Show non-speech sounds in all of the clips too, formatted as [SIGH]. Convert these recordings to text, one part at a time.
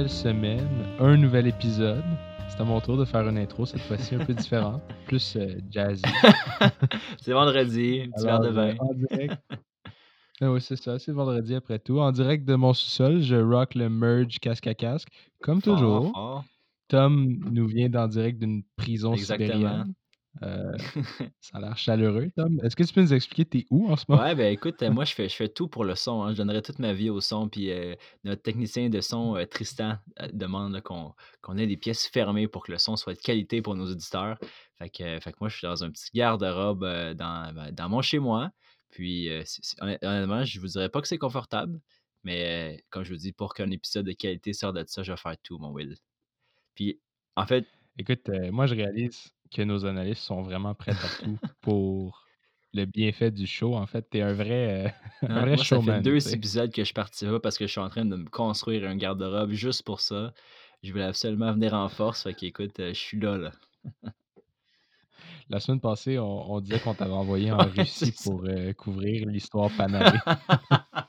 nouvelle semaine, un nouvel épisode. C'est à mon tour de faire une intro, cette fois-ci un peu différente, [LAUGHS] plus euh, jazzy. [LAUGHS] c'est vendredi, un petit verre de vin. en direct. [LAUGHS] Ah oui, c'est ça, c'est vendredi après tout. En direct de mon sous-sol, je rock le merge casque à casque, comme Fort, toujours. fort. Tom nous vient d'en direct d'une prison Exactement. sibérienne. Euh, [LAUGHS] ça a l'air chaleureux, Tom. Est-ce que tu peux nous expliquer t'es où en ce moment? Ouais, ben écoute, euh, moi je fais, je fais tout pour le son. hein. Je donnerais toute ma vie au son. Puis euh, notre technicien de son, euh, Tristan, demande qu'on ait des pièces fermées pour que le son soit de qualité pour nos auditeurs. Fait que, fait que moi, je suis dans un petit garde-robe dans, ben, dans mon chez-moi. Puis honnêtement, je vous dirais pas que c'est confortable. Mais comme je vous dis, pour qu'un épisode de qualité sorte de ça, je vais faire tout, mon Will. Puis en fait, Écoute, moi je réalise que nos analystes sont vraiment prêts à tout pour le bienfait du show. En fait, t'es un vrai, euh, [LAUGHS] un Ouais, vrai moi, ça fait showman. deux épisodes que je participe pas parce que je suis en train de me construire un garde-robe juste pour ça. Je voulais absolument venir en force. Fait qu'écoute, euh, je suis là, là. La semaine passée, on, on disait qu'on t'avait [LAUGHS] envoyé en Ouais, Russie pour euh, couvrir l'histoire Panaré. [LAUGHS]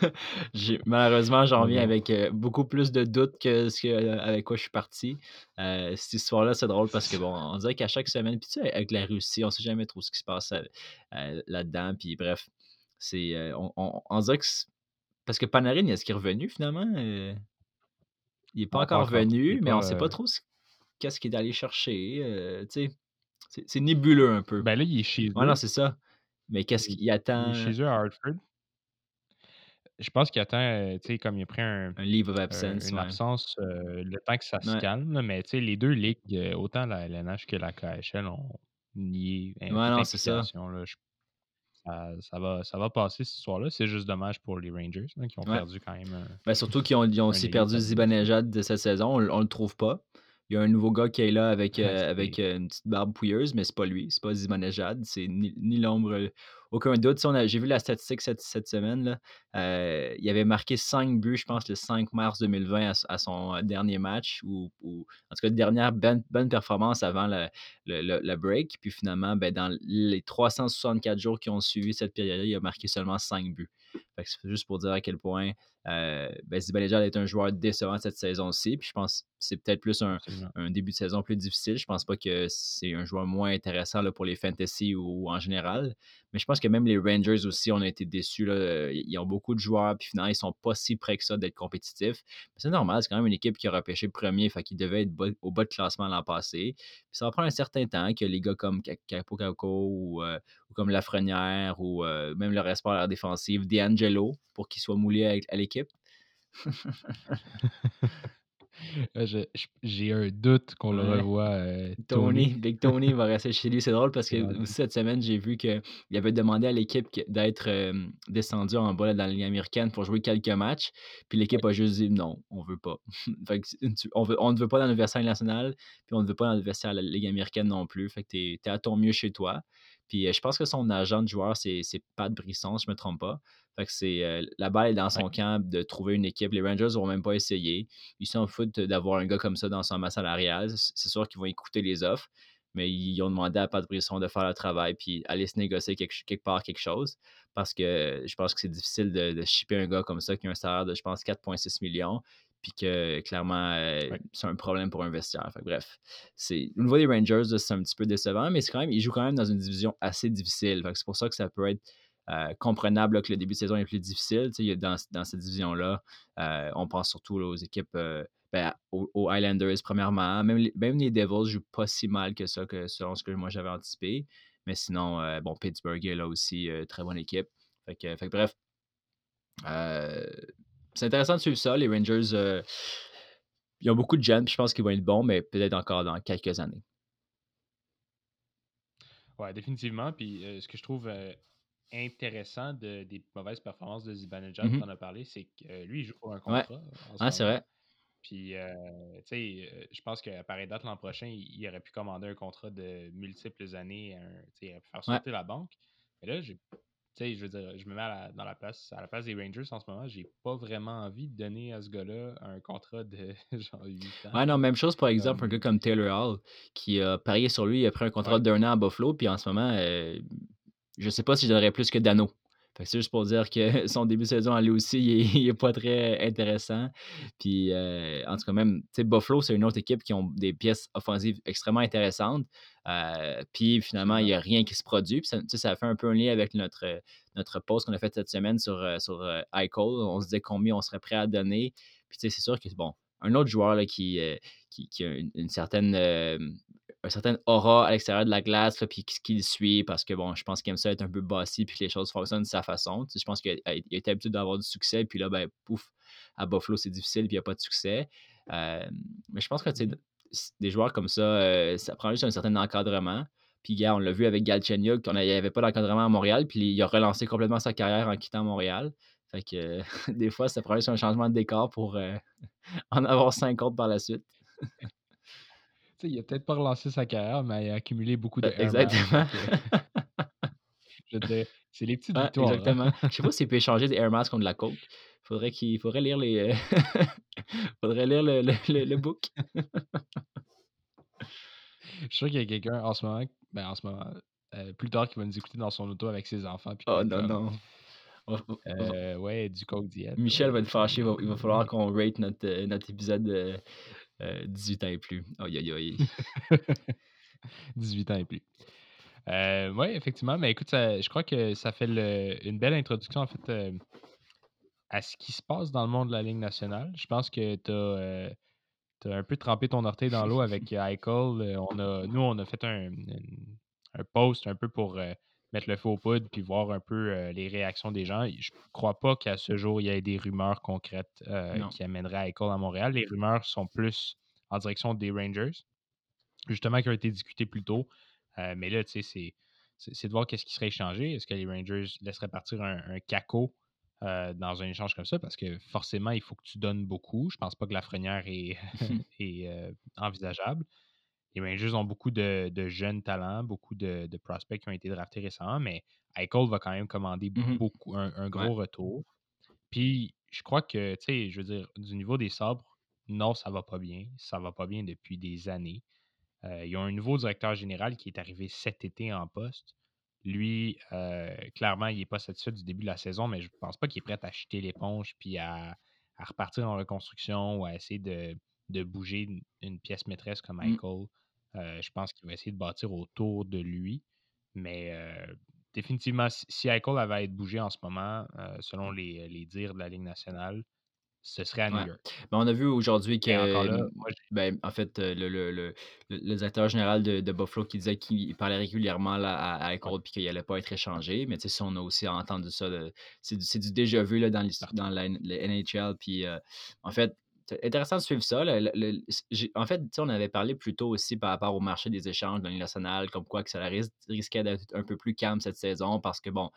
[LAUGHS] Malheureusement, j'en reviens bon. avec euh, beaucoup plus de doutes que ce que, euh, avec quoi je suis parti. Euh, cette histoire-là, c'est drôle parce que bon, on dirait qu'à chaque semaine, puis tu sais, avec la Russie, on sait jamais trop ce qui se passe là-dedans. Puis bref, c'est, on, on- on dirait que parce que Panarin, est-ce qu'il est revenu finalement Il est pas encore encore. Il venu, est mais on pas. sait pas trop ce- qu'est-ce qu'il est allé chercher. tu sais, c'est nébuleux un peu. Ben là, il est chez Ouais, non, eux. c'est ça. Mais qu'est-ce Il, qu'il il attend est chez eux à Hartford. Je pense qu'il attend, euh, tu sais, comme il a pris un, Un leave of un- absence, une ouais. absence, euh, le temps que ça se Ouais. calme. mais tu sais, les deux ligues, euh, autant la LNH que la KHL, ont nié hein, Ouais, non, c'est ça. Là. Je- ça, ça va, ça va passer cette histoire-là. C'est juste dommage pour les Rangers là, qui ont perdu quand même Ben, surtout qu'ils ont, ils ont un aussi perdu. Zibanejad de cette saison. On, on le trouve pas. Il y a un nouveau gars qui est là avec, euh, avec euh, une petite barbe pouilleuse, mais c'est pas lui. C'est pas Zibanejad. C'est ni, ni l'ombre, euh, aucun doute. Si on a- J'ai vu la statistique cette, cette semaine. Là. Euh, il avait marqué 5 buts, je pense, le 5 mars 2020 à, à son euh, dernier match, ou, ou en tout cas, dernière bonne, bonne performance avant le, le, le- le break. Puis finalement, ben, dans les 364 jours qui ont suivi cette période-là, il a marqué seulement 5 buts. C'est juste pour dire à quel point euh, ben, Zibanejad est un joueur décevant cette saison-ci. Puis je pense que c'est peut-être plus un, début de saison plus difficile. Je pense pas que c'est un joueur moins intéressant là, pour les fantasy ou, en général. Mais je pense que même les Rangers aussi, on a été déçus. Là. Ils ont beaucoup de joueurs, puis finalement, ils sont pas si près que ça d'être compétitifs. C'est normal, c'est quand même une équipe qui a repêché premier, fait qu'ils devaient être au bas de classement l'an passé. Ça va prendre un certain temps que les gars comme Ka- Capo Caco ou, euh, ou comme Lafrenière ou euh, même le reste par l'air défensive, D'Angelo, pour qu'il soit moulé avec- à l'équipe. [LAUGHS] J'ai un doute qu'on le revoie, euh, Tony, Tony. Big Tony va rester chez lui. C'est drôle parce [LAUGHS] que cette semaine, j'ai vu qu'il avait demandé à l'équipe d'être euh, descendu en bas là, dans la Ligue américaine pour jouer quelques matchs. Puis l'équipe a juste dit non, on veut pas. [LAUGHS] Fait que c'est- tu- on, veut, on ne veut pas dans l'adversaire national, puis on ne veut pas dans de la Ligue américaine non plus. Fait que t'es es à ton mieux chez toi. Puis euh, je pense que son agent de joueur, c'est Pat Brisson, si je me trompe pas. Fait que c'est euh, la balle est dans Ouais. son camp de trouver une équipe. Les Rangers vont même pas essayer. Ils s'en foutent d'avoir un gars comme ça dans son masse salariale. C'est sûr qu'ils vont écouter les offres, mais ils ont demandé à Pat Brisson de faire le travail puis aller se négocier quelque, part quelque chose. Parce que je pense que c'est difficile de, de shipper un gars comme ça qui a un salaire de, je pense, 4,6 millions. Puis que clairement, euh, Ouais. c'est un problème pour un vestiaire. Fait bref, c'est au niveau des Rangers, c'est un petit peu décevant, mais c'est quand même, ils jouent quand même dans une division assez difficile. C'est pour ça que ça peut être euh, comprenable que le début de saison est plus difficile. Dans, dans cette division-là, euh, on pense surtout aux équipes, euh, ben, aux, aux Highlanders premièrement. Même les, même les Devils jouent pas si mal que ça, que selon ce que moi j'avais anticipé. Mais sinon, bon, Pittsburgh est là aussi, très bonne équipe. Fait que, fait bref, c'est intéressant de suivre ça. Les Rangers, ils ont beaucoup de jeunes, puis je pense qu'ils vont être bons, mais peut-être encore dans quelques années. Ouais, définitivement. Puis ce que je trouve intéressant de, des mauvaises performances de Zibanejad, Mhm. tu en as parlé, c'est que euh, lui, il joue pour un contrat ce ah, c'est vrai. Puis, euh, tu sais, euh, je pense qu'à pareille date l'an prochain, il, aurait pu commander un contrat de multiples années. un- tu sais, il aurait pu faire Ouais. sauter la banque. Mais là, j'ai, tu sais, je veux dire, je me mets à la- dans la place, à la place des Rangers en ce moment. J'ai pas vraiment envie de donner à ce gars-là un contrat de [LAUGHS] genre 8 ans. Ouais, non, même chose, par exemple, un gars Comme, comme Taylor Hall, qui a parié sur lui, il a pris un contrat ouais, d'un an à Buffalo, puis en ce moment, euh, je sais pas si je donnerais plus que Dano. c'est juste pour dire que [LAUGHS] son début de saison à lui aussi, il est, pas très intéressant. Puis, euh, en tout cas, même, tu sais, Buffalo, c'est une autre équipe qui ont des pièces offensives extrêmement intéressantes. Euh, puis, finalement, il n'y a rien qui se produit. Puis, ça, ça fait un peu un lien avec notre, notre post qu'on a fait cette semaine sur, euh, sur On se disait combien on serait prêt à donner. Puis, tu sais, c'est sûr que, bon, un autre joueur là, qui, qui, a une, certaine un certain aura à l'extérieur de la glace, puis qui, le suit, parce que bon, je pense qu'il aime ça être un peu bossy, puis que les choses fonctionnent de sa façon. je pense qu'il a, été habitué d'avoir du succès, puis là, ben, pouf, à Buffalo, c'est difficile, puis il n'y a pas de succès. Mais je pense que des joueurs comme ça, euh, ça prend juste un certain encadrement. Puis, on l'a vu avec Galchenyuk, qu'on n'y avait pas d'encadrement à Montréal, puis il a relancé complètement sa carrière en quittant Montréal. Fait que [LAUGHS] des fois, ça prend juste un changement de décor pour euh, [LAUGHS] en avoir cinq autres par la suite [LAUGHS] il a peut-être pas relancé sa carrière, mais il a accumulé beaucoup de euh, Exactement. [LAUGHS] c'est les petites victoires. Hein. Exactement. Je sais pas s'il peut échanger des Air Mask contre de la coke. Faudrait qu'il faudrait lire les. Euh, [LAUGHS] faudrait lire le, le, le, book. Je suis sûr qu'il y a quelqu'un en ce moment, ben en ce moment, euh, plus tard qui va nous écouter dans son auto avec ses enfants. oh non, non. ouais, du coke diète. Michel va être fâché. Il va, falloir qu'on rate notre, notre épisode 18 euh, ans et plus. Aïe, aïe, aïe. [LAUGHS] 18 ans et plus. Euh, oui, effectivement. Mais écoute, je crois que ça fait une belle introduction, en fait, euh, à ce qui se passe dans le monde de la Ligue nationale. Je pense que tu as, un peu trempé ton orteil dans l'eau avec Eichel. On a, nous, on a fait un, un post un peu pour mettre le feu au poudre puis voir un peu euh, les réactions des gens. Je ne crois pas qu'à ce jour, il y ait des rumeurs concrètes euh, qui amèneraient Eichel à Montréal. Les rumeurs sont plus en direction des Rangers, justement, qui ont été discutées plus tôt. Euh, mais là, tu sais, c'est de voir qu'est-ce qui serait échangé. Est-ce que les Rangers laisseraient partir un, un caco dans un échange comme ça? Parce que forcément, il faut que tu donnes beaucoup. Je pense pas que la frenière est, [LAUGHS] [LAUGHS] est envisageable les Rangers ont beaucoup de, jeunes talents, beaucoup de, prospects qui ont été draftés récemment, mais Eichel va quand même commander mmh beaucoup, un, gros retour. Puis, je crois que, tu sais, je veux dire, du niveau des sabres, non, ça va pas bien. Ça va pas bien depuis des années. Euh, ils ont un nouveau directeur général qui est arrivé cet été en poste. Lui, euh, clairement, il n'est pas satisfait du début de la saison, mais je ne pense pas qu'il est prêt à acheter l'éponge puis à, repartir en reconstruction ou à essayer de, bouger une, pièce maîtresse comme mmh. Eichel. Euh, je pense qu'il va essayer de bâtir autour de lui. Mais euh, définitivement, si, Eichel avait à être bougé en ce moment, euh, selon les, dires de la Ligue nationale, ce serait à New York. Ben, on a vu aujourd'hui que, ben, en fait, le, le, directeur général de, Buffalo qui disait qu'il parlait régulièrement à, Eichel et qu'il n'allait pas être échangé. Mais si on a aussi entendu ça, c'est du, du, déjà vu là, dans, dans la, NHL. Puis, en fait, c'est intéressant de suivre ça. en fait, on avait parlé plus tôt aussi par rapport au marché des échanges de l'année nationale, comme quoi que ça risquait d'être un peu plus calme cette saison parce que, bon,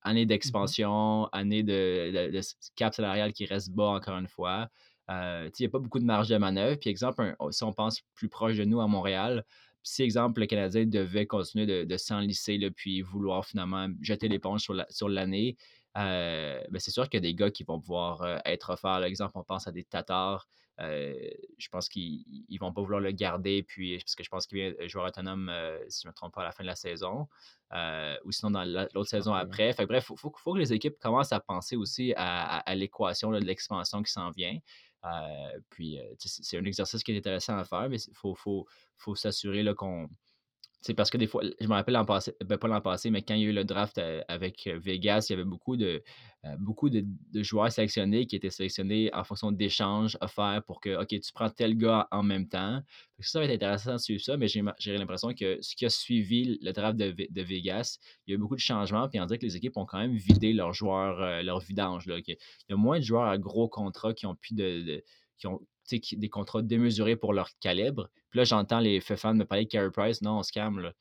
année mmh d'expansion, année de, cap salarial qui reste bas encore une fois. Euh, il n'y a pas beaucoup de marge de manœuvre. Puis, exemple, si on pense plus proche de nous à Montréal, si, exemple, le Canadien devait continuer de, s'enlisser, puis vouloir finalement jeter l'éponge sur l'année, euh, ben, c'est sûr qu'il y a des gars qui vont pouvoir euh, être offerts. Par exemple, on pense à des Tatars. Euh, je pense qu'ils ne vont pas vouloir le garder, puis, parce que je pense qu'il vient joueur autonome, si je ne me trompe pas, à la fin de la saison, ou sinon dans l'autre saison après. Fait, bref, il faut, que les équipes commencent à penser aussi à, l'équation de l'expansion qui s'en vient. puis, c'est un exercice qui est intéressant à faire, mais il faut, faut, faut s'assurer qu'on c'est parce que des fois, je me rappelle ben, pas l'an passé, mais quand il y a eu le draft euh, avec euh, Vegas, il y avait beaucoup de, euh, beaucoup de, joueurs sélectionnés qui étaient sélectionnés en fonction d'échanges offerts pour que, OK, tu prends tel gars en même temps. Ça va être intéressant de suivre ça, mais j'ai l'impression que ce qui a suivi le draft de, Vegas, il y a eu beaucoup de changements, puis on dirait que les équipes ont quand même vidé leurs joueurs, leur vidange. Là, il y a moins de joueurs à gros contrats qui ont pu de qui ont des contrats démesurés pour leur calibre. Puis là, j'entends les fans me parler de Carey Price. Non, on se calme. Là.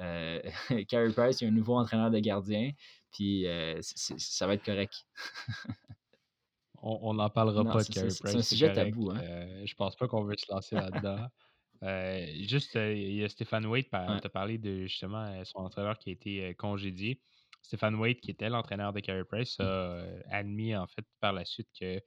Euh, [LAUGHS] Carey Price, il y a un nouveau entraîneur de gardien, puis euh, ça va être correct. [LAUGHS] on n'en parlera pas de Carey Price. C'est un sujet tabou. Hein? Euh, je pense pas qu'on veut se lancer là-dedans. [LAUGHS] juste, il y a Stéphane Waite qui a parlé de justement son entraîneur qui a été congédié. Stéphane Waite, qui était l'entraîneur de Carey Price, mmh. a admis en fait par la suite que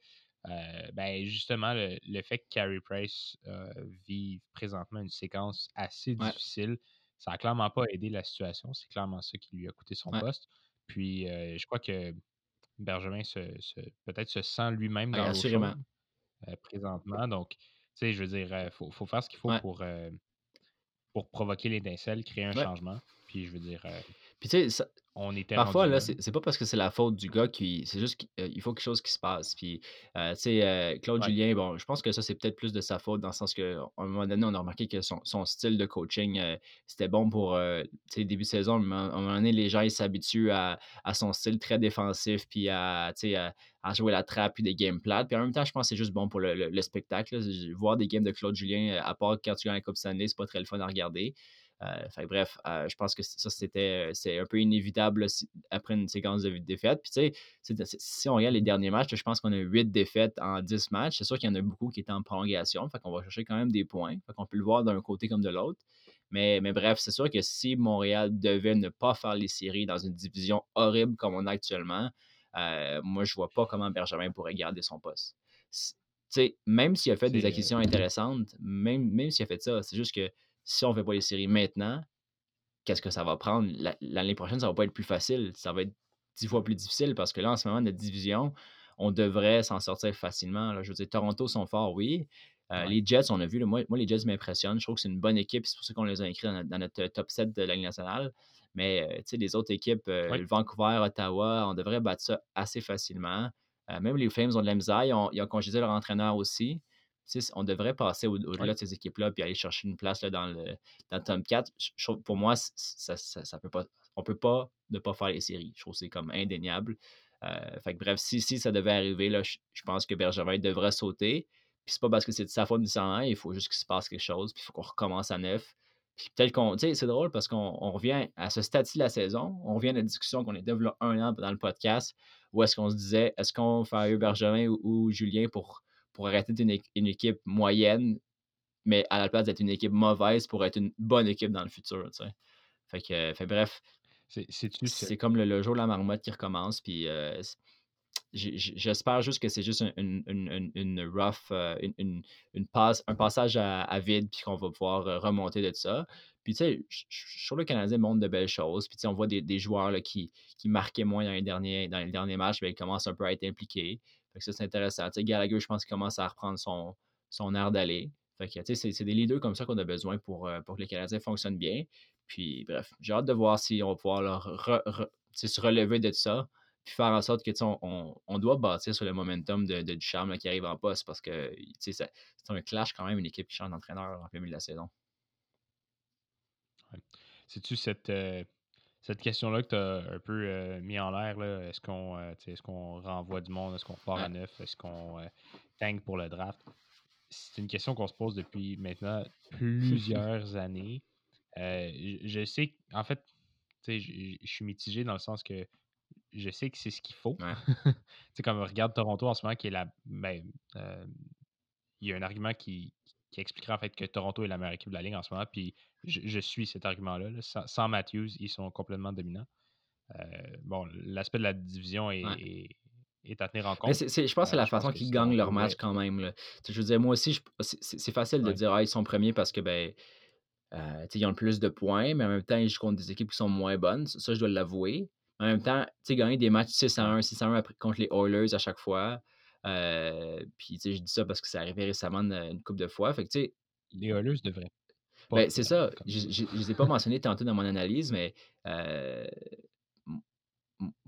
euh, ben justement, le, fait que Carey Price euh, vive présentement une séquence assez difficile, ça n'a clairement pas aidé la situation. C'est clairement ça qui lui a coûté son poste. Puis je crois que Benjamin se, peut-être se sent lui-même dans assurément. présentement. Donc, tu sais, je veux dire, il faut, faut, faire ce qu'il faut pour, pour provoquer l'étincelle, créer un changement. Puis je veux dire. Puis tu sais, on était Parfois, là, c'est pas parce que c'est la faute du gars qui. C'est juste qu'il faut quelque chose qui se passe. Puis, tu sais, Claude Julien, bon, je pense que ça, c'est peut-être plus de sa faute dans le sens qu'à un moment donné, on a remarqué que son, style de coaching, c'était bon pour, tu sais, début de saison. À un moment donné, les gens, s'habituent à, son style très défensif, puis à, tu sais, à, jouer la trappe, puis des games plates. Puis en même temps, je pense que c'est juste bon pour le, spectacle. Voir des games de Claude Julien, à part quand tu gagnes la Coupe Stanley, c'est pas très le fun à regarder. Euh, bref, euh, je pense que ça, c'était c'est un peu inévitable après une séquence de défaites. Puis, tu sais, si on regarde les derniers matchs, je pense qu'on a 8 défaites en 10 matchs. C'est sûr qu'il y en a beaucoup qui étaient en prolongation. Fait qu'on va chercher quand même des points. Fait qu'on peut le voir d'un côté comme de l'autre. Mais, mais, bref, c'est sûr que si Montréal devait ne pas faire les séries dans une division horrible comme on a actuellement, euh, moi, je vois pas comment Benjamin pourrait garder son poste. sais, même s'il a fait des acquisitions [LAUGHS] intéressantes, même, même s'il a fait ça, c'est juste que si on ne fait pas les séries maintenant, qu'est-ce que ça va prendre? L'année prochaine, ça ne va pas être plus facile. Ça va être dix fois plus difficile parce que là, en ce moment, notre division, on devrait s'en sortir facilement. Là. Je veux dire, Toronto sont forts, oui. Euh, les Jets, on a vu, moi, les Jets m'impressionnent. Je trouve que c'est une bonne équipe. C'est pour ça qu'on les a écrits dans notre, top 7 de la Ligue nationale. Mais euh, les autres équipes, euh, Vancouver, Ottawa, on devrait battre ça assez facilement. même les Flames ont de la misère. Ils ont, ils ont congédié leur entraîneur aussi on devrait passer au-delà de ces équipes-là puis aller chercher une place là, dans, le, dans top 4. pour moi, ça, ça, peut pas, on ne peut pas ne pas faire les séries. Je trouve que c'est comme indéniable. Euh, fait bref, si, si ça devait arriver, là, je, pense que Bergevin devrait sauter. Puis c'est pas parce que c'est de sa faute nécessairement, il faut juste qu'il se passe quelque chose, puis il faut qu'on recommence à neuf. Puis peut-être qu'on. Tu sais, c'est drôle parce qu'on revient à ce stade-ci de la saison, on revient à la discussion qu'on a développée un an dans le podcast, où est-ce qu'on se disait, est-ce qu'on fait Bergevin ou Julien pour pour arrêter d'être une, équipe moyenne, mais à la place d'être une équipe mauvaise pour être une bonne équipe dans le futur. Fait que, fait, bref, c'est comme le, jour de la marmotte qui recommence. Puis euh, j'espère juste que c'est juste une, rough, euh, une, passe, un passage à, vide, puis qu'on va pouvoir euh, remonter de ça. Puis, tu sais, je trouve le Canadien montre de belles choses. Puis, tu sais, on voit des, joueurs là, qui, qui marquaient moins dans les derniers, dans les derniers matchs, mais ils commencent un peu à être impliqués ça, c'est intéressant. sais, Gallagher, je pense qu'il commence à reprendre son, son air d'aller. c'est des leaders comme ça qu'on a besoin pour, euh, pour que les Canadiens fonctionnent bien. Puis, bref, j'ai hâte de voir si on va pouvoir se relever de ça, puis faire en sorte que on, on, doit bâtir sur le momentum de, du charme qui arrive en poste parce que c'est un clash quand même, une équipe qui change d'entraîneur en plein milieu de la saison. C'est-tu cette, euh, cette question-là que tu as un peu euh, mis en l'air, est-ce qu'on euh, est qu'on renvoie du monde, est-ce qu'on part à neuf, est-ce qu'on euh, tank pour le draft? C'est une question qu'on se pose depuis maintenant plusieurs [LAUGHS] années. je sais, en fait, je suis mitigé dans le sens que je sais que c'est ce qu'il faut. [LAUGHS] sais comme regarde Toronto en ce moment, qui est la. Ben, il y a un argument qui, qui expliquera en fait que Toronto est la meilleure équipe de la ligue en ce moment. Puis je, suis cet argument-là. Sans, Matthews, ils sont complètement dominants. Euh, bon, l'aspect de la division est, à tenir en compte. je pense que c'est la euh, façon qu'ils gagnent leur match quand même. Je veux dire, moi aussi, c'est facile de dire ah, ils sont premiers parce que ben. Euh, ils ont le plus de points, mais en même temps, ils jouent contre des équipes qui sont moins bonnes. Ça, je dois l'avouer. En même temps, gagner des matchs 6 à 1, 6 à 1 contre les Oilers à chaque fois, euh, puis, tu sais, je dis ça parce que ça arrivé récemment une, couple de fois. Fait que, tu sais. Les Oilers devraient. Ben, c'est ça. Je ne les ai pas mentionnés tantôt dans mon analyse, mais euh,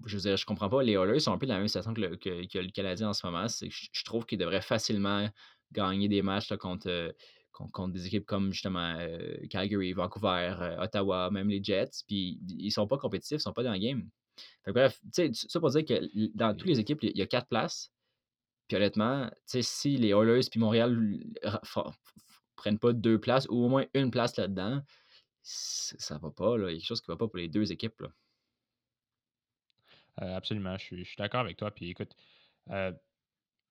je veux dire, je comprends pas. Les Oilers sont un peu dans la même situation que le, que, le Canadien en ce moment. Je, je, trouve qu'ils devraient facilement gagner des matchs contre, contre, des équipes comme justement euh, Calgary, Vancouver, Ottawa, même les Jets. Puis ils sont pas compétitifs, ils sont pas dans le game. Fait bref, tu sais, ça pour dire que dans toutes les équipes, il y a quatre places. Puis honnêtement, si les Oilers puis Montréal prennent pas deux places ou au moins une place là-dedans, ça va pas. Là. Il y a quelque chose qui va pas pour les deux équipes. Là. Euh, absolument, je suis, d'accord avec toi. Puis écoute, euh,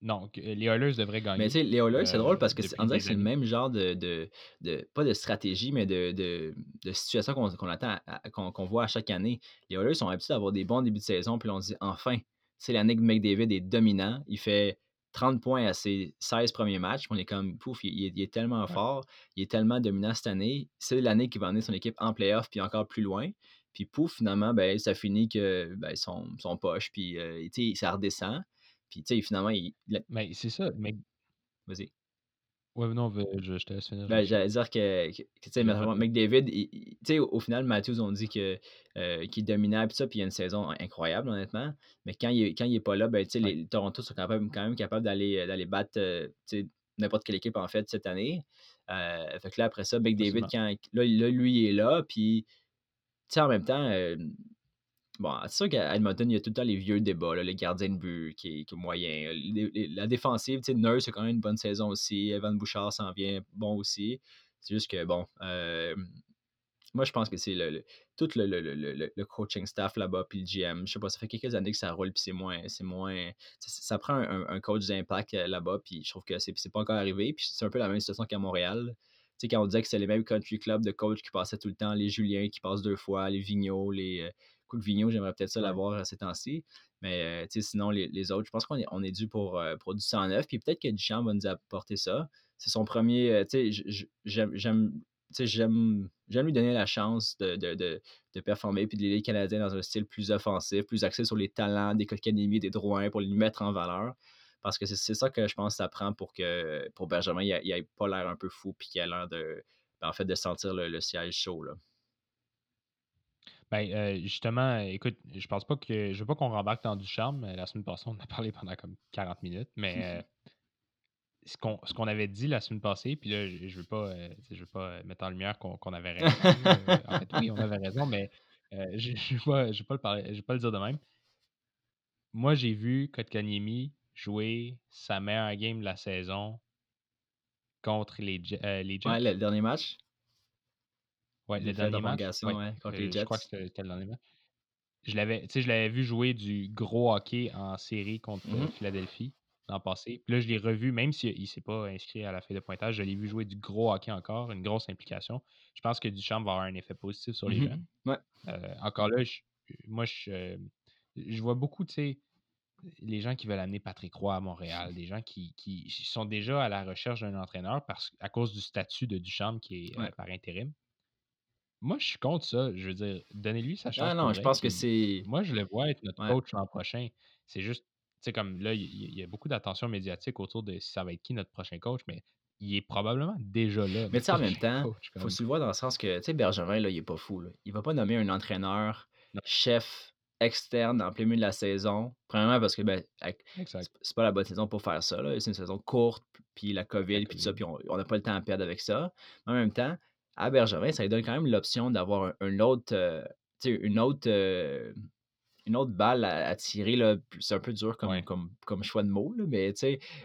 non, les Oilers devraient gagner. Mais tu sais, les Oilers, c'est drôle parce que on dirait que c'est le même genre de, de, pas de stratégie, mais de, de, situation qu'on attend, qu'on voit à chaque année. Les Oilers sont habitués d'avoir des bons débuts de saison, puis on dit enfin, c'est l'année que McDavid est dominant. Il fait 30 points à ses 16 premiers matchs. On est comme, pouf, il, est tellement fort, il est tellement dominant cette année. C'est l'année qui va amener son équipe en playoff puis encore plus loin. Puis pouf, finalement, ben, ça finit que ben, son, son poche, puis ça redescend. Puis finalement, il. Mais c'est ça. Mais... Vas-y. Ouais, non, je, je te laisse finir. Ben, j'allais dire que, tu sais, McDavid, tu sais, au, final, Matthews, on dit que, euh, qu'il dominait, puis ça, puis il y a une saison incroyable, honnêtement. Mais quand il, quand il est pas là, ben, tu sais, les Toronto sont quand même, quand même capables d'aller, d'aller battre, tu sais, n'importe quelle équipe, en fait, cette année. Euh, fait que là, après ça, McDavid, quand, là, lui, il est là, puis, tu sais, en même temps, Bon, c'est sûr qu'à Edmonton, il y a tout le temps les vieux débats, là, les gardiens de but qui, qui est moyen. la défensive, tu sais, a quand même une bonne saison aussi. Evan Bouchard s'en vient bon aussi. C'est juste que, bon, euh, moi, je pense que c'est le, tout le, le, coaching staff là-bas, puis le GM. Je sais pas, ça fait quelques années que ça roule, puis c'est moins. moins ça, prend un, coach d'impact euh, là-bas, puis je trouve que c'est, c'est pas encore arrivé. Puis c'est un peu la même situation qu'à Montréal. Tu sais, quand on disait que c'est les mêmes country clubs de coach qui passaient tout le temps, les Juliens qui passent deux fois, les Vigneault, les, euh, de Vigneault, j'aimerais peut-être ça l'avoir à ces temps-ci. Mais euh, sinon, les, autres, je pense qu'on est, on est dû pour, euh, pour du 109. Puis peut-être que Duchamp va nous apporter ça. C'est son premier. Euh, j'aime. J'aime lui donner la chance de, de, de, performer puis de l'aider Canadien dans un style plus offensif, plus axé sur les talents des Kotkaniemi, des Drouin pour les mettre en valeur. Parce que c'est ça que je pense que ça prend pour que pour Benjamin, il n'ait pas l'air un peu fou puis qu'il ait l'air de, ben, en fait, de sentir le, le siège chaud. Là. Ben, euh, justement, écoute, je pense pas que. Je veux pas qu'on rembarque dans du charme. La semaine passée, on a [LAUGHS] parlé pendant comme 40 minutes, mais [LAUGHS] euh, ce qu'on avait dit la semaine passée, puis là, je, je veux pas euh, je veux pas mettre en lumière qu'on avait raison. en fait, oui, on avait raison, mais [LAUGHS] je ne vais pas, je pas, le parler, je pas le dire de même. Moi, j'ai vu Kotkaniemi jouer sa meilleure game de la saison contre les, les Jets. Ouais, le dernier match. Ouais, le dernier match. Ouais, contre les Jets. Je crois que c'était le dernier match. Je l'avais, je l'avais vu jouer du gros hockey en série contre mmh Philadelphie l'an passé. Puis là, je l'ai revu, même s'il ne s'est pas inscrit à la feuille de pointage, je l'ai vu jouer du gros hockey encore, une grosse implication. Je pense que Duchamp va avoir un effet positif sur les mmh jeunes. Ouais. Euh, encore là, moi, je, je vois beaucoup, tu sais, les gens qui veulent amener Patrick Roy à Montréal, des gens qui, qui sont déjà à la recherche d'un entraîneur parce, à cause du statut de Duchamp qui est euh, par intérim. Moi, je suis contre ça. Je veux dire, donnez-lui sa chance. Ah non, je pense que c'est. Moi, je le vois être notre coach l'an prochain. C'est juste, tu sais, comme là, il y, a beaucoup d'attention médiatique autour de si ça va être qui notre prochain coach, mais il est probablement déjà là. Mais tu sais, en même [LAUGHS] temps, il faut se le voir dans le sens que, tu sais, Bergevin, là, il est pas fou. Là. Il va pas nommer un entraîneur, chef externe en plein milieu de la saison. Premièrement, parce que ben, c'est pas la bonne saison pour faire ça. C'est une saison courte, puis la COVID, puis tout ça, puis on n'a pas le temps à perdre avec ça. Mais en même temps, à Bergevin, ça lui donne quand même l'option d'avoir un, autre, euh, une autre, euh, une autre balle à, tirer. C'est un peu dur comme, comme, comme, choix de mots, là, mais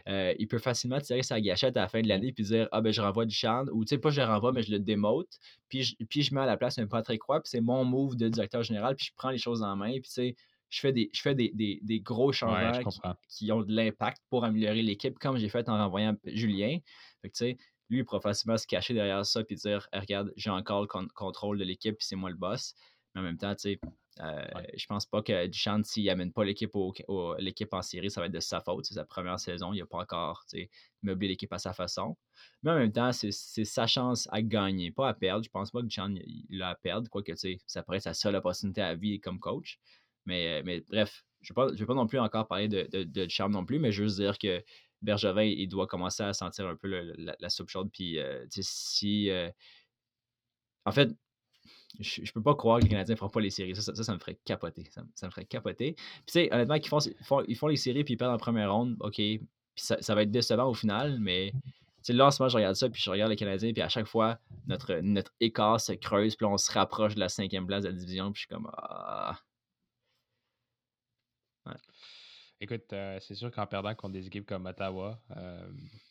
euh, il peut facilement tirer sa gâchette à la fin de l'année puis dire Ah ben je renvoie du champ, ou tu sais, pas je le renvoie, mais je le démote, puis je, puis je mets à la place un Patrick Croix, puis c'est mon move de directeur général, puis je prends les choses en main, puis je fais des, je fais des, des, des gros changements qui, ont de l'impact pour améliorer l'équipe, comme j'ai fait en renvoyant Julien. Fait que, lui, il pourra facilement se cacher derrière ça et dire Regarde, j'ai encore le contrôle de l'équipe puis c'est moi le boss. Mais en même temps, tu sais, euh, je pense pas que Duchamp, s'il n'amène pas l'équipe au, l'équipe en série, ça va être de sa faute. C'est sa première saison. Il n'a pas encore meublé l'équipe à sa façon. Mais en même temps, c'est sa chance à gagner, pas à perdre. Je pense pas que Duchamp l'a à perdre, quoique ça pourrait être sa seule opportunité à vie comme coach. Mais, mais bref, je ne vais, pas non plus encore parler de, de, de non plus, mais je veux juste dire que Bergevin, il doit commencer à sentir un peu la, soupe chaude. Puis, euh, si. Euh, en fait, je, ne peux pas croire que les Canadiens ne feront pas les séries. Ça, ça, me ferait capoter. Ça, me ferait capoter. Puis, tu sais, honnêtement, ils font, ils font, les séries puis ils perdent en première ronde. OK. Puis, ça, va être décevant au final, mais. là, en ce moment, je regarde ça, puis je regarde les Canadiens, puis à chaque fois, notre, notre écart se creuse, puis on se rapproche de la cinquième place de la division, puis je suis comme. Ah. Ouais. Écoute, euh, c'est sûr qu'en perdant contre des équipes comme Ottawa, euh,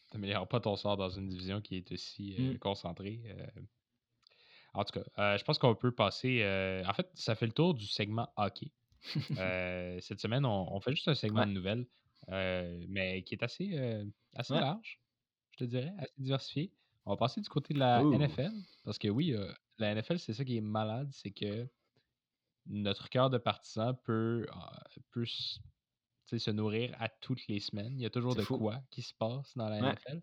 tu n'améliores pas ton sort dans une division qui est aussi euh, mmh. concentrée. En tout cas, je pense qu'on peut passer. en fait, ça fait le tour du segment hockey. [LAUGHS] cette semaine, on, fait juste un segment de nouvelles, mais qui est assez, assez large, je te dirais, assez diversifié. On va passer du côté de la NFL, parce que oui, la NFL, c'est ça qui est malade, c'est que notre cœur de partisan peut, peut se nourrir à toutes les semaines. Il y a toujours de quoi qui se passe dans la NFL.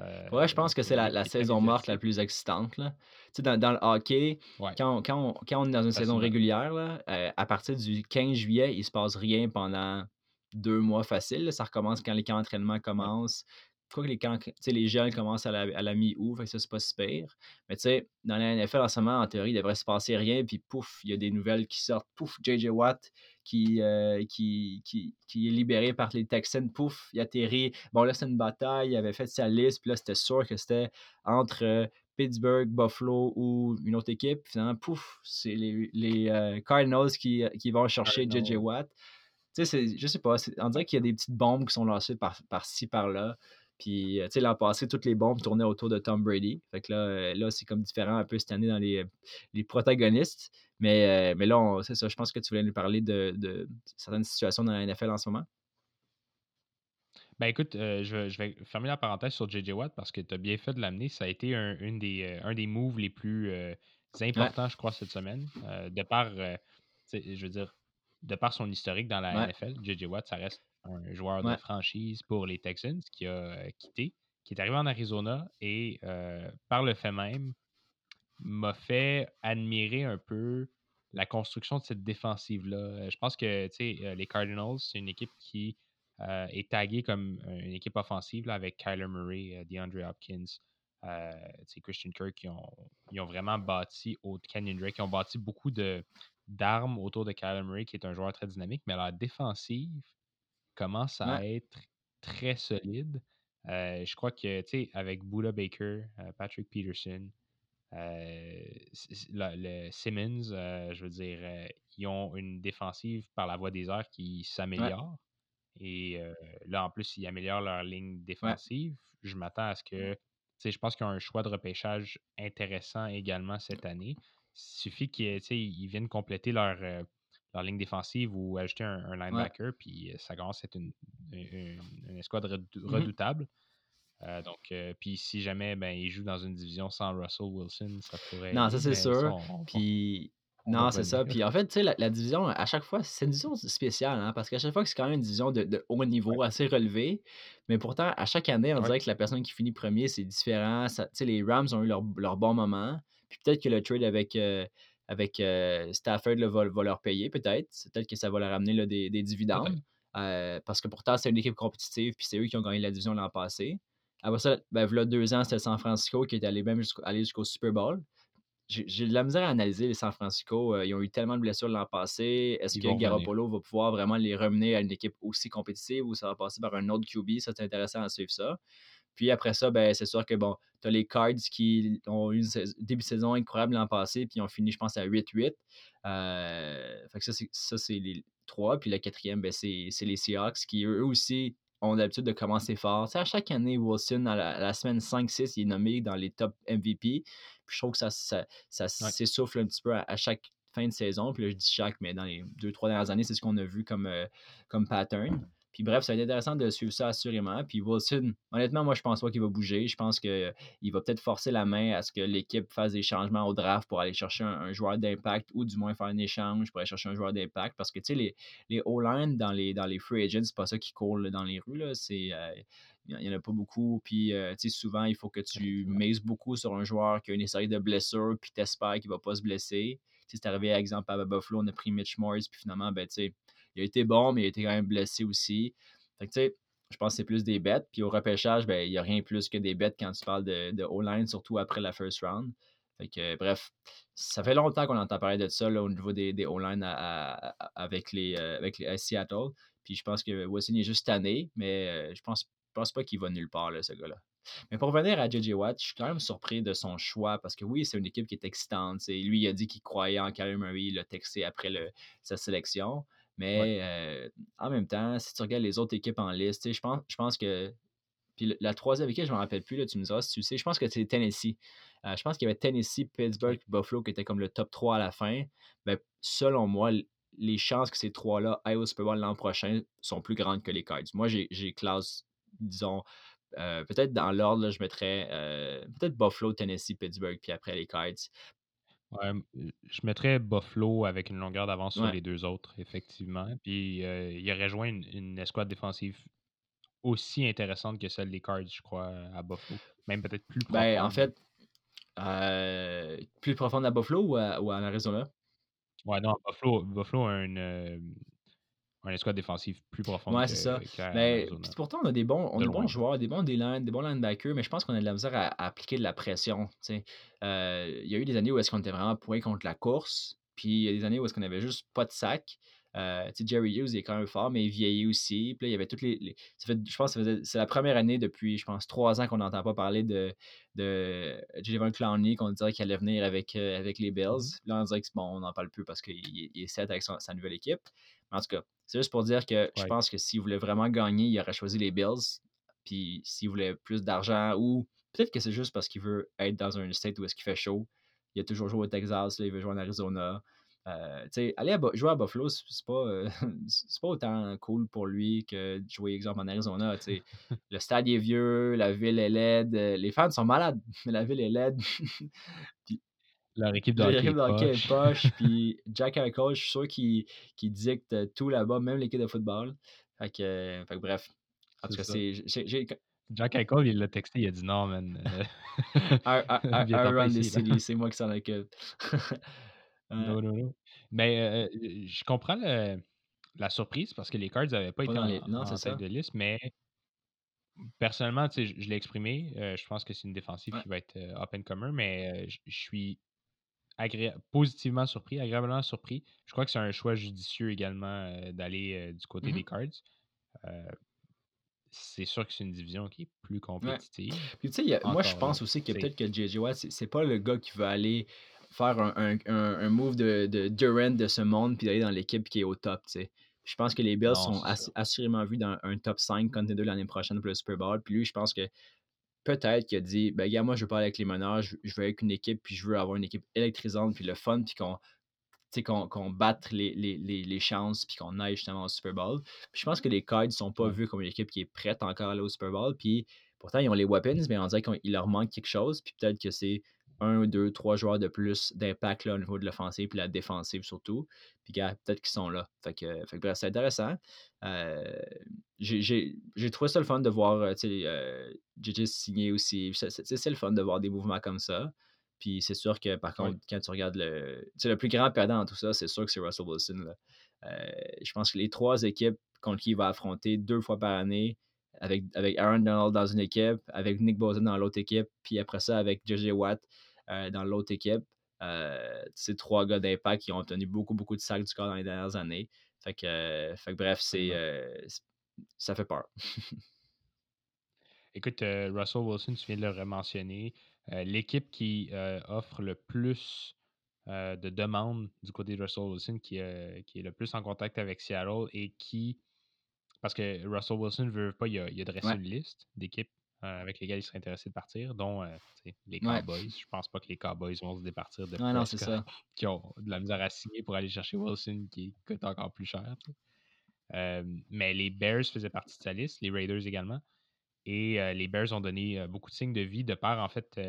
Euh, Ouais, je pense que c'est la, saison morte la plus excitante. Là. Tu sais, Dans, dans le hockey, Ouais, quand, on- quand, on, quand on est dans une saison régulière, là, euh, à partir du 15 juillet, il se passe rien pendant deux mois facile. là. Ça recommence quand les camps d'entraînement Ouais. commencent. Quoi que les sais, les jeunes commencent à la, à la mi-août, fait que ça, c'est pas si pire. Mais tu sais, dans la NFL en ce moment, en théorie, il devrait se passer rien, puis pouf, il y a des nouvelles qui sortent. Pouf, JJ Watt qui, euh, qui, qui, qui est libéré par les Texans, pouf, il atterrit. Bon, là, c'est une bataille, il avait fait sa liste, puis là, c'était sûr que c'était entre euh, Pittsburgh, Buffalo ou une autre équipe. Finalement, pouf, c'est les, les euh, Cardinals qui, qui vont chercher JJ. Watt. Tu sais, je sais pas, on dirait qu'il y a des petites bombes qui sont lancées par, par-ci, par-là. Puis, euh, tu sais, l'an passé, toutes les bombes tournaient autour de Tom Brady. Fait que là, euh, là c'est comme différent un peu cette année dans les, les protagonistes. Mais, euh, mais là, c'est ça, je pense que tu voulais nous parler de, de certaines situations dans la NFL en ce moment. Ben écoute, euh, je, vais, je vais fermer la parenthèse sur JJ Watt parce que tu as bien fait de l'amener. Ça a été un, une des, euh, un des moves les plus euh, Ouais, importants, je crois, cette semaine. Euh, de par, euh, je veux dire, de par son historique dans la ouais, NFL, JJ Watt, ça reste un joueur de franchise pour les Texans qui a quitté, qui est arrivé en Arizona et euh, par le fait même, m'a fait admirer un peu la construction de cette défensive-là. Je pense que euh, les Cardinals, c'est une équipe qui euh, est taguée comme une équipe offensive là, avec Kyler Murray, DeAndre Hopkins, euh, Christian Kirk, qui ont, ils ont vraiment bâti, au Kenyon Drake, qui ont bâti beaucoup de, d'armes autour de Kyler Murray, qui est un joueur très dynamique, mais leur défensive commence ouais, à être très solide. Euh, je crois que, tu sais, avec Buda Baker, euh, Patrick Peterson, euh, le Simmons, je veux dire, ils ont une défensive par la voie des airs qui ouais, s'améliore. Et là, en plus, ils améliorent leur ligne ouais, défensive. Je m'attends à ce que, tu sais, je pense qu'ils ont un choix de repêchage intéressant également cette année. Il suffit qu'ils viennent compléter leur, leur ligne défensive ou ajouter un, un ouais. linebacker, puis euh, ça commence à être une, une, une escouade Mhm. redoutable. Euh, donc, euh, puis si jamais ben, il joue dans une division sans Russell Wilson, ça pourrait Non, ça c'est ça, sûr. on, on- Puis, on non, c'est ça. Puis en fait, tu sais, la, la division, à chaque fois, c'est une division spéciale, hein, parce qu'à chaque fois que c'est quand même une division de, de haut Ouais, niveau, assez relevé. Mais pourtant, à chaque année, on ouais, dirait que la personne qui finit premier, c'est différent. Tu sais, les Rams ont eu leur, leur bon moment. Puis peut-être que le trade avec, euh, avec euh, Stafford là, va, va leur payer, peut-être. Peut-être que ça va leur amener là, des, des dividendes. Euh, parce que pourtant, c'est une équipe compétitive, puis c'est eux qui ont gagné la division l'an passé. Après ça, ben, voilà deux ans, c'était San Francisco qui est allé même jusqu'au Super Bowl. J'ai de la misère à analyser les San Francisco. euh, ils ont eu tellement de blessures l'an passé. Est-ce que. Garoppolo va pouvoir vraiment les ramener à une équipe aussi compétitive ou ça va passer par un autre QB? Ça, c'est intéressant à suivre ça. Puis après ça, ben, c'est sûr que bon, tu as les Cards qui ont eu un début de saison incroyable l'an passé, puis ils ont fini, je pense, à 8-8. Euh, fait que ça, c'est, ça, c'est les trois. Puis le quatrième, ben, c'est, les Seahawks qui, eux aussi, ont l'habitude de commencer fort. Tu sais, à chaque année, Wilson, à la, à la semaine 5-6, il est nommé dans les top MVP. Puis je trouve que ça, ça, ça Ouais. s'essouffle un petit peu à, à chaque fin de saison. Puis là, je dis chaque, mais dans les deux, trois dernières années, c'est ce qu'on a vu comme, euh, comme pattern. Puis bref, ça va être intéressant de suivre ça assurément. Puis Wilson, honnêtement, moi, je pense pas qu'il va bouger. Je pense qu'il va peut-être forcer la main à ce que l'équipe fasse des changements au draft pour aller chercher un, un joueur d'impact ou du moins faire un échange pour aller chercher un joueur d'impact. Parce que, tu sais, les, les O-line dans les, dans les free agents, c'est pas ça qui court là, dans les rues. C'est, euh, il n'y en a pas beaucoup. Puis, euh, tu sais, souvent, il faut que tu mises beaucoup sur un joueur qui a une série de blessures, puis t'espères qu'il va pas se blesser. Tu sais, c'est arrivé, par exemple, à Buffalo, on a pris Mitch Morris, puis finalement, ben, tu sais, il a été bon, mais il a été quand même blessé aussi. Tu sais, je pense que c'est plus des bêtes. Puis au repêchage, ben, il n'y a rien plus que des bêtes quand tu parles de, de O-line, surtout après la first round. Bref, ça fait longtemps qu'on entend parler de ça au niveau des, des O-line avec, les, euh, avec les à Seattle. Puis je pense que Wilson est juste tanné, mais euh, je pense, pense pas qu'il va nulle part, là, ce gars-là. Mais pour revenir à JJ Watt, je suis quand même surpris de son choix parce que oui, c'est une équipe qui est excitante. c'est- Lui, il a dit qu'il croyait en Kyler Murray, il l'a après sa sélection. Ouais. Mais euh, en même temps, si tu regardes les autres équipes en liste, je pense, je pense que. Puis la troisième équipe, je ne me rappelle plus, là, tu me diras si tu le sais. Je pense que c'est Tennessee. Euh, je pense qu'il y avait Tennessee, Pittsburgh, Buffalo qui étaient comme le top 3 à la fin. Ben, selon moi, les chances que ces trois-là aillent au Super Bowl l'an prochain sont plus grandes que les Cards. Moi, j'ai classe, disons, euh, peut-être dans l'ordre, je mettrais euh, peut-être Buffalo, Tennessee, Pittsburgh, puis après les Cards. Ouais, je mettrais Buffalo avec une longueur d'avance sur Ouais, les deux autres, effectivement. Puis euh, il aurait joint une, une escouade défensive aussi intéressante que celle des Cards, je crois, à Buffalo. Même peut-être plus profonde. Ben, en fait, euh, plus profonde à Buffalo ou à, ou à Arizona? Ouais, non, Buffalo, Buffalo a une, euh, un escouade défensive plus profonde Ouais, c'est ça. Mais pourtant, on a des bons, on a des bons joueurs, des bons D-line, des bons linebackers, mais je pense qu'on a de la misère à, appliquer de la pression. Euh, il y a eu des années où est-ce qu'on était vraiment point contre la course, puis il y a des années où est-ce qu'on avait juste pas de sac. Euh, Jerry Hughes il est quand même fort, mais il vieillit aussi. Puis là, il y avait toutes les. je pense que c'est la première année depuis, je pense, trois ans qu'on n'entend pas parler de, de Javon Clowney, qu'on dirait qu'il allait venir avec, euh, avec les Bills. Là, on dirait que bon, on n'en parle plus parce qu'il est set avec sa nouvelle équipe. En tout cas, c'est juste pour dire que je pense que s'il voulait vraiment gagner, il aurait choisi les Bills. Puis s'il voulait plus d'argent ou peut-être que c'est juste parce qu'il veut être dans un state où est-ce qu'il fait chaud. Il a toujours joué au Texas, là, il veut jouer en Arizona. Euh, aller jouer à Buffalo, c'est pas, euh, [LAUGHS] pas autant cool pour lui que de jouer, exemple, en Arizona. [LAUGHS] le stade est vieux, la ville est laide, euh, les fans sont malades, mais [LAUGHS] la ville est laide. Leur équipe de hockey, est poche. puis Jack Eichel, je suis sûr qu'il dicte tout là-bas, même l'équipe de football. Fait que, fait que bref. En tout cas, c'est. Jack Eichel, il l'a texté, il a dit non, man. [LAUGHS] [LAUGHS] I, run the city, c'est moi qui s'en occupe. Non, non, non. Mais je comprends la surprise parce que les Cards n'avaient pas été en, tête de liste, mais personnellement, je, je l'ai exprimé. je pense que c'est une défensive qui va être up and comer, mais je suis positivement surpris, agréablement surpris. Je crois que c'est un choix judicieux également d'aller du côté mmh des Cards. c'est sûr que c'est une division qui est plus compétitive. Puis tu sais, moi je pense aussi que peut-être que JJ Watt, c'est pas le gars qui veut aller faire un, un, move de, de, Durant de ce monde puis d'aller dans l'équipe qui est au top, tu sais. Je pense que les Bills sont assurément vus dans un top 5 contender l'année prochaine pour le Super Bowl. Puis lui, je pense que peut-être qu'il a dit ben gars, moi je veux pas aller avec les meneurs, je, veux avec une équipe, puis je veux avoir une équipe électrisante, puis le fun, puis qu'on qu'on batte les, les, les, chances puis qu'on aille justement au Super Bowl. Puis je pense que les Cards sont pas vus comme une équipe qui est prête encore à aller au Super Bowl. Puis pourtant, ils ont les weapons, mais on dirait qu'il leur manque quelque chose. Puis peut-être que c'est un, deux, trois joueurs de plus d'impact au niveau de l'offensive et la défensive surtout. Puis peut-être qu'ils sont là. Fait que, fait bref, c'est intéressant. Euh, j'ai trouvé ça le fun de voir euh, euh JJ signer aussi. C'est le fun de voir des mouvements comme ça. Puis c'est sûr que par contre, quand tu regardes le. le plus grand perdant dans tout ça, c'est sûr que c'est Russell Wilson. Euh, je pense que les trois équipes contre qui il va affronter deux fois par année, avec, avec Aaron Donald dans une équipe, avec Nick Bosa dans l'autre équipe, puis après ça avec JJ Watt euh, dans l'autre équipe. Euh, c'est trois gars d'impact qui ont obtenu beaucoup, beaucoup de sacs du corps dans les dernières années. Fait que, euh, fait bref, c'est, ça fait peur. [LAUGHS] Écoute, Russell Wilson, tu viens de le mentionner. L'équipe qui offre le plus de demandes du côté de Russell Wilson, qui, qui, est le plus en contact avec Seattle et qui, parce que Russell Wilson ne veut pas, il a, il a dressé une liste d'équipes euh, avec lesquels il serait intéressé de partir, dont euh, les Cowboys. Je pense pas que les Cowboys vont se départir de non, ça. [LAUGHS] qui ont de la misère à signer pour aller chercher Wilson qui coûte encore plus cher. Euh, mais les Bears faisaient partie de sa liste, les Raiders également. Et les Bears ont donné beaucoup de signes de vie de par en fait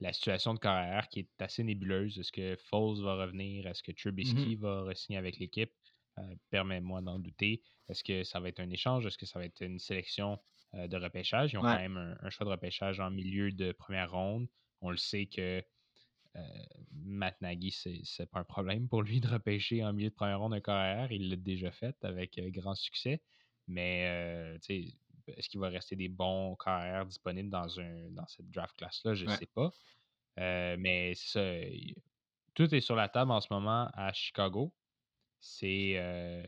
la situation de carrière qui est assez nébuleuse. Est-ce que Foles va revenir? Est-ce que Trubisky mm-hmm. va re-signer avec l'équipe? Permets-moi d'en douter. Est-ce que ça va être un échange? Est-ce que ça va être une sélection euh, de repêchage? Ils ont quand même un, choix de repêchage en milieu de première ronde. On le sait que euh, Matt Nagy, c'est pas un problème pour lui de repêcher en milieu de première ronde un carrière. Il l'a déjà fait avec euh, grand succès. Mais est-ce qu'il va rester des bons carrières disponibles dans, un, dans cette draft class-là? Je ne sais pas. mais ça. Tout est sur la table en ce moment à Chicago. C'est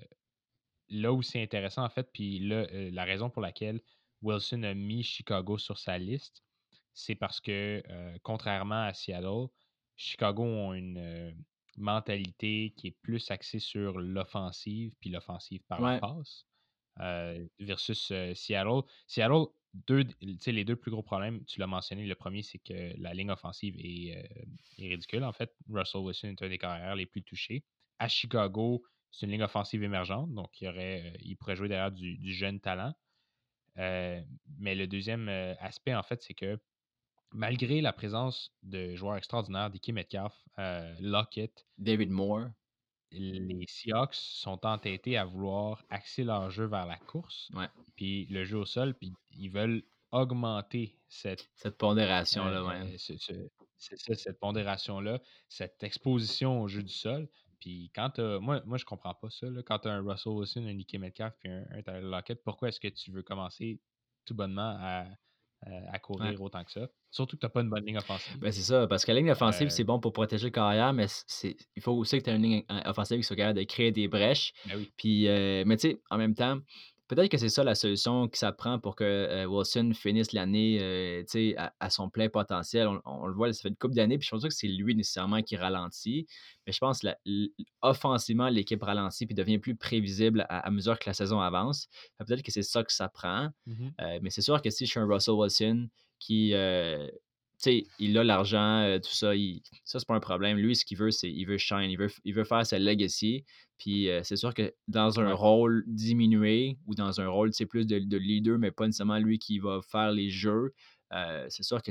là où c'est intéressant, en fait. Puis là, la raison pour laquelle Wilson a mis Chicago sur sa liste, c'est parce que, euh, contrairement à Seattle, Chicago ont une euh, mentalité qui est plus axée sur l'offensive, puis l'offensive par la passe, euh, versus Seattle. Seattle, deux, les deux plus gros problèmes, tu l'as mentionné, le premier, c'est que la ligne offensive est, ridicule. En fait, Russell Wilson est un des carrières les plus touchés. À Chicago, c'est une ligne offensive émergente, donc il, aurait, il pourrait jouer derrière du jeune talent. Euh, mais le deuxième euh, aspect, en fait, c'est que malgré la présence de joueurs extraordinaires, Dicky Metcalf, euh, Lockett, David Moore. les Seahawks sont entêtés à vouloir axer leur jeu vers la course, Ouais. puis le jeu au sol, puis ils veulent augmenter cette, Cette pondération-là, ouais. euh, ce- ce- c'est ça, cette pondération-là, cette exposition au jeu du sol. Puis quand t'as- moi, moi je comprends pas ça. Là, quand tu as un Russell Wilson, un Nicky Metcalf, puis un, un Tyler Lockett, pourquoi est-ce que tu veux commencer tout bonnement à, à- courir autant que ça? Surtout que tu n'as pas une bonne ligne offensive. Ben, c'est ça, parce que la ligne offensive, Euh, c'est bon pour protéger le carrière, mais c'est, il faut aussi que tu aies une ligne offensive qui soit capable de créer des brèches. ben oui. Puis, euh, mais tu sais, en même temps, peut-être que c'est ça la solution qui s'apprend pour que euh, Wilson finisse l'année euh, à, à son plein potentiel. On, on le voit, ça fait une couple d'années, puis je pense que c'est lui nécessairement qui ralentit. Mais je pense que offensivement, l'équipe ralentit puis devient plus prévisible à, à mesure que la saison avance. Peut-être que c'est ça que ça prend. Mhm. Euh, mais c'est sûr que si je suis un Russell Wilson qui, il a l'argent, euh, tout ça, il- ça, c'est pas un problème. Lui, ce qu'il veut, c'est il veut shine, il veut, il veut faire sa legacy. Puis euh, c'est sûr que dans un rôle diminué ou dans un rôle, plus de, de leader, mais pas nécessairement lui qui va faire les jeux, euh, c'est sûr que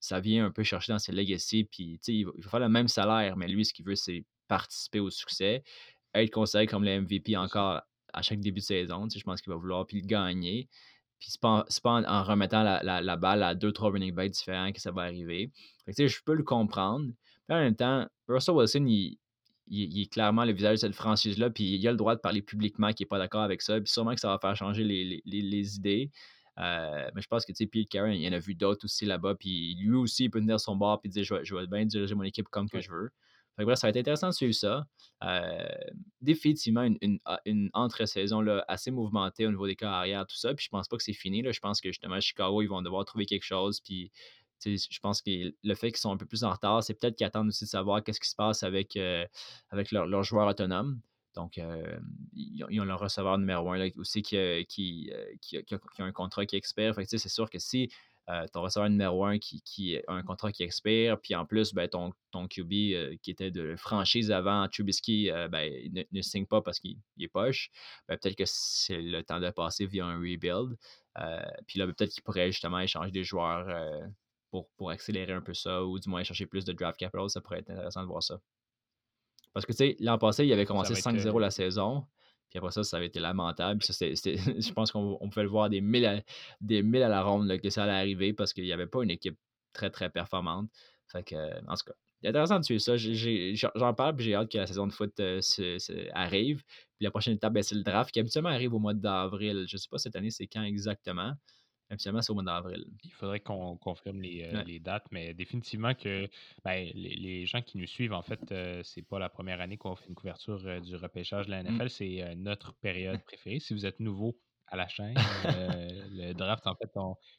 ça vient un peu chercher dans ses legacy. Puis, tu sais, il va, il va faire le même salaire, mais lui, ce qu'il veut, c'est participer au succès, être considéré comme le MVP encore à chaque début de saison. Tu sais, je pense qu'il va vouloir puis le gagner. Puis c'est pas, pas en, en remettant la, la- la balle à deux, trois running backs différents que ça va arriver. Fait que, je peux le comprendre. Mais en même temps, Russell Wilson, il, il- il est clairement le visage de cette franchise-là. Puis il a le droit de parler publiquement qu'il n'est pas d'accord avec ça. Puis sûrement que ça va faire changer les, les- les- les idées. Euh, mais je pense que tu sais, Pete Carroll, il y en a vu d'autres aussi là-bas. Puis lui aussi, il peut tenir son bord et dire je vais, je vais bien diriger mon équipe comme que je veux. Fait que bref, ça va être intéressant de suivre ça. Euh, définitivement une, une, a- une entre-saison assez mouvementée au niveau des cas arrière, tout ça. Puis je pense pas que c'est fini. Là. Je pense que justement, Chicago, ils vont devoir trouver quelque chose. Puis je pense que le fait qu'ils sont un peu plus en retard, c'est peut-être qu'ils attendent aussi de savoir qu'est-ce qui se passe avec, euh, avec leurs leurs joueurs autonomes. Donc, euh, ils, ont, leur receveur numéro un là, aussi qui, euh, qui qui a- un contrat qui expire. Fait c'est sûr que si euh, ton receveur numéro un qui, qui a un contrat qui expire, puis en plus, ben, ton, ton QB euh, qui était de franchise avant, Trubisky, euh, ben, ne, ne signe pas parce qu'il il est poche, ben, peut-être que c'est le temps de passer via un rebuild. Euh, puis là, ben, peut-être qu'il pourrait justement échanger des joueurs pour, pour accélérer un peu ça, ou du moins chercher plus de draft capital. Ça pourrait être intéressant de voir ça. Parce que, tu sais, l'an passé, il avait commencé va être, 5-0 euh, la saison. Puis après ça, ça avait été lamentable. Puis [LAUGHS] je pense qu'on on pouvait le voir des mille à, des mille à la ronde que ça allait arriver parce qu'il n'y avait pas une équipe très, très performante. Fait que, euh, en tout cas, c'est intéressant de suivre ça. J'en parle, puis j'ai hâte que la saison de foot euh, se- arrive. Puis la prochaine étape, ben, c'est le draft qui habituellement arrive au mois d'avril. Je ne sais pas cette année, c'est quand exactement. Habituellement, c'est au mois d'avril. Il faudrait qu'on confirme les, euh, Ouais. les dates, mais définitivement que ben, les, les gens qui nous suivent, en fait, euh, c'est pas la première année qu'on fait une couverture euh, du repêchage de la Mm. NFL, c'est euh, notre période préférée. Si vous êtes nouveau à la chaîne, [LAUGHS] le draft, en fait,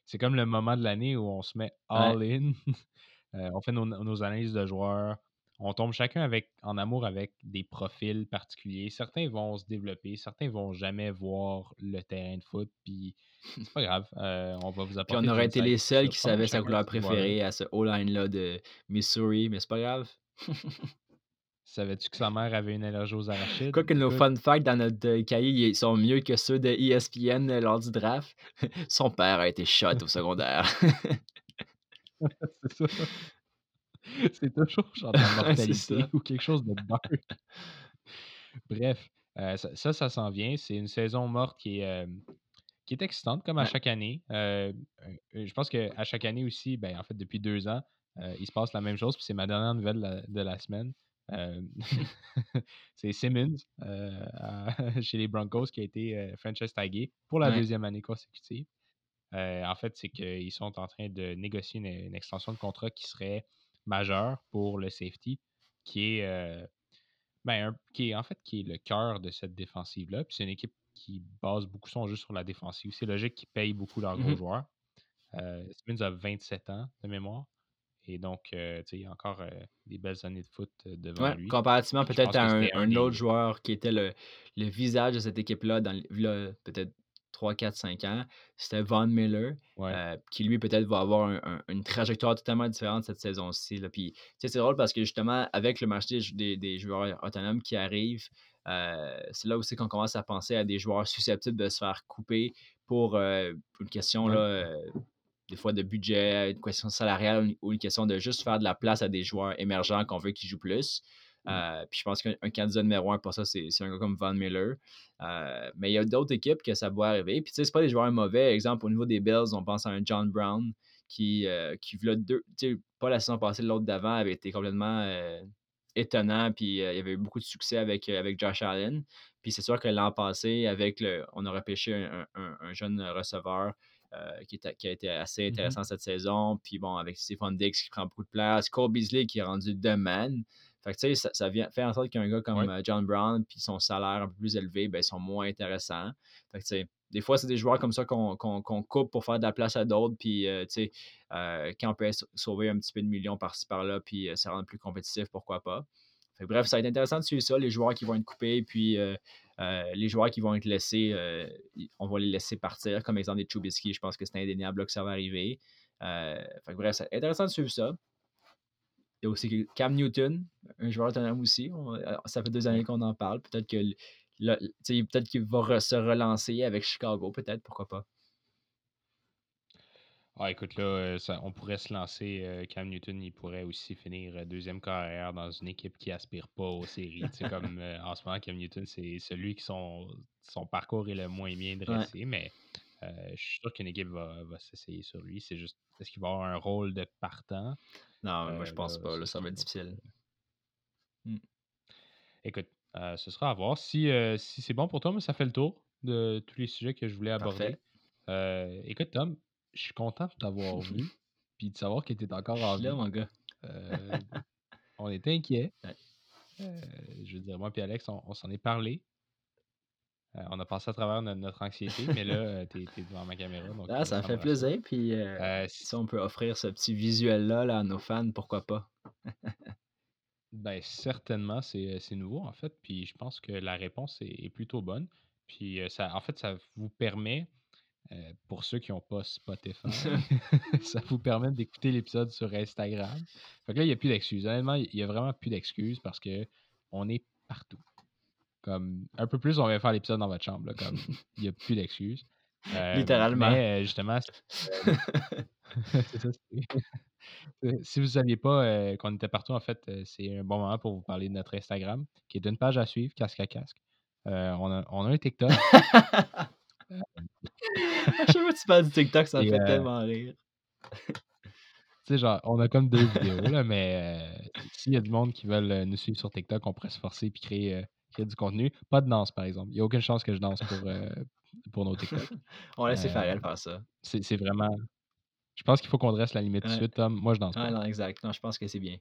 c'est comme le moment de l'année où on se met all in. [LAUGHS] Euh, on fait nos, nos analyses de joueurs. On tombe chacun avec, en amour avec des profils particuliers. Certains vont se développer, certains vont jamais voir le terrain de foot, puis [LAUGHS] c'est pas grave. euh, on va vous Puis apporter. on aurait été les seuls qui savaient sa couleur préférée à ce O-line-là de Missouri, mais c'est pas grave. Savais-tu que sa mère avait une allergie aux arachides? Quoique nos Écoute, fun facts dans notre euh, cahier ils sont mieux que ceux de ESPN euh, lors du draft. [LAUGHS] Son père a été shot au secondaire. [LAUGHS] c'est ça. [LAUGHS] C'est toujours genre de la [LAUGHS] mortalité ou quelque chose de dark. [LAUGHS] Bref, euh, ça, ça, ça s'en vient. C'est une saison morte qui est, euh, qui est excitante, comme à Ouais. chaque année. Euh, je pense qu'à chaque année aussi, ben, en fait, depuis deux ans, il se passe la même chose. Puis c'est ma dernière nouvelle de la, de la semaine. C'est Simmons à- chez les Broncos qui a été franchise tagué pour la Ouais. deuxième année consécutive. En fait, c'est qu'ils sont en train de négocier une, une extension de contrat qui serait majeure pour le safety, qui est, euh, ben, un- qui est en fait qui est le cœur de cette défensive-là. Puis c'est une équipe qui base beaucoup son jeu sur la défensive. C'est logique qu'ils payent beaucoup leurs gros Mhm. joueurs. Euh, Simmons a 27 ans de mémoire. Et donc, euh, tu sais, il y a encore euh, des belles années de foot euh, devant Ouais, lui. comparativement peut-être à un, autre joueur qui était le, le visage de cette équipe-là dans peut-être 3, 4, 5 ans, c'était Von Miller, Ouais. euh, qui lui peut-être va avoir un- un- une trajectoire totalement différente cette saison-ci. Puis, c'est drôle parce que justement, avec le marché des, joueurs autonomes qui arrivent, euh, c'est là aussi qu'on commence à penser à des joueurs susceptibles de se faire couper pour euh, une question Ouais. là, des fois de budget, une question salariale ou une question de juste faire de la place à des joueurs émergents qu'on veut qu'ils jouent plus. Euh, puis je pense qu'un candidat numéro un pour ça, c'est un gars comme Von Miller. Euh, mais il y a d'autres équipes que ça doit arriver. Puis tu sais, c'est pas des joueurs mauvais. Exemple, au niveau des Bills, on pense à un John Brown qui, euh, qui deux, pas la saison passée, l'autre d'avant, avait été complètement étonnant. Puis il y avait eu beaucoup de succès avec, avec Josh Allen. Puis c'est sûr que l'an passé, avec le, on a repêché un, jeune receveur qui, qui, a été assez mm-hmm. intéressant cette saison. Puis bon, avec Stephon Dix qui prend beaucoup de place, Cole Beasley qui est rendu de man. Fait que, tu sais, ça, vient faire en sorte qu'un gars comme euh, John Brown, puis son salaire un peu plus élevé, ben, ils sont moins intéressants. Fait que, tu sais, des fois, c'est des joueurs comme ça qu'on coupe pour faire de la place à d'autres. Puis, euh, tu sais, euh, quand on peut sauver un petit peu de millions par-ci par-là, puis ça rend plus compétitif, pourquoi pas. Fait bref, ça va être intéressant de suivre ça, les joueurs qui vont être coupés, puis les joueurs qui vont être laissés, on va les laisser partir. Comme exemple des Chubisky, je pense que c'est indéniable que ça va arriver. fait bref, c'est intéressant de suivre ça. Il y a aussi Cam Newton, un joueur autonome aussi. Euh, ça fait deux années qu'on en parle. Peut-être que peut-être qu'il va se relancer avec Chicago, peut-être, pourquoi pas. Ah, écoute, là, euh, on pourrait se lancer. Euh, Cam Newton, il pourrait aussi finir deuxième carrière dans une équipe qui aspire pas aux séries. [LAUGHS] comme en ce moment, Cam Newton, c'est celui qui son, son parcours est le moins bien dressé, mais je suis sûr qu'une équipe va, va s'essayer sur lui. C'est juste, est-ce qu'il va avoir un rôle de partant? Non, moi, je pense pas. Là, ça va être difficile. Mmh. Écoute, euh, ce sera à voir. Si, euh, si c'est bon pour toi, ça fait le tour de tous les sujets que je voulais aborder. Euh, écoute, Tom, je suis content de t'avoir vu [LAUGHS] puis de savoir que tu es encore en vie. là, mon gars. on était inquiets. je veux dire, moi et Alex, on s'en est parlé. Euh, on a passé à travers notre, anxiété, mais là, euh, tu es, devant ma caméra. ah, ça me fait plaisir. Puis euh, si on peut offrir ce petit visuel-là là, à nos fans, pourquoi pas? [LAUGHS] ben, certainement, c'est nouveau en fait. Puis je pense que la réponse est, plutôt bonne. Puis ça, en fait, ça vous permet, pour ceux qui n'ont pas Spotify, [LAUGHS] [LAUGHS] ça vous permet d'écouter l'épisode sur Instagram. Fait que là, il n'y a plus d'excuses. Honnêtement, il n'y a vraiment plus d'excuses parce que on est partout. Comme un peu plus, on va faire l'épisode dans votre chambre. comme [LAUGHS] il n'y a plus d'excuses. Euh, Littéralement. Mais euh, justement, [LAUGHS] si vous ne saviez pas euh, qu'on était partout, en fait, c'est un bon moment pour vous parler de notre Instagram, qui est une page à suivre, casque à casque. on, a, on, a, un TikTok. [LAUGHS] chaque fois que tu parles du TikTok, ça me fait tellement rire. tu sais, genre, on a comme deux vidéos, là, mais s'il y a du monde qui veulent nous suivre sur TikTok, on pourrait se forcer et créer créer du contenu. Pas de danse, par exemple. Il n'y a aucune chance que je danse pour, euh, pour nos TikTok. [LAUGHS] On laisse faire elle faire ça. C'est vraiment. Je pense qu'il faut qu'on dresse la limite tout de suite, Tom. Moi, je danse pas. non, exact. Non, je pense que c'est bien.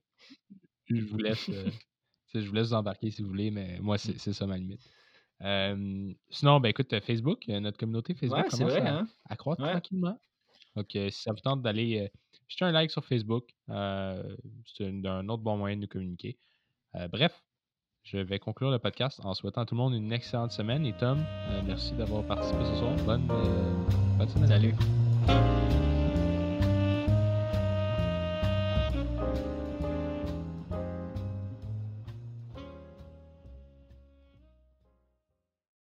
Je vous laisse. Euh, je vous laisse vous embarquer si vous voulez, mais moi, c'est ça ma limite. sinon, ben écoute, Facebook, euh, notre communauté Facebook commence à, hein? à, croître tranquillement. Donc, si ça vous tente d'aller jeter un like sur Facebook, c'est un, autre bon moyen de nous communiquer. bref, je vais conclure le podcast en souhaitant à tout le monde une excellente semaine. Et Tom, euh, merci d'avoir participé ce soir. Bonne, euh, bonne semaine. Salut.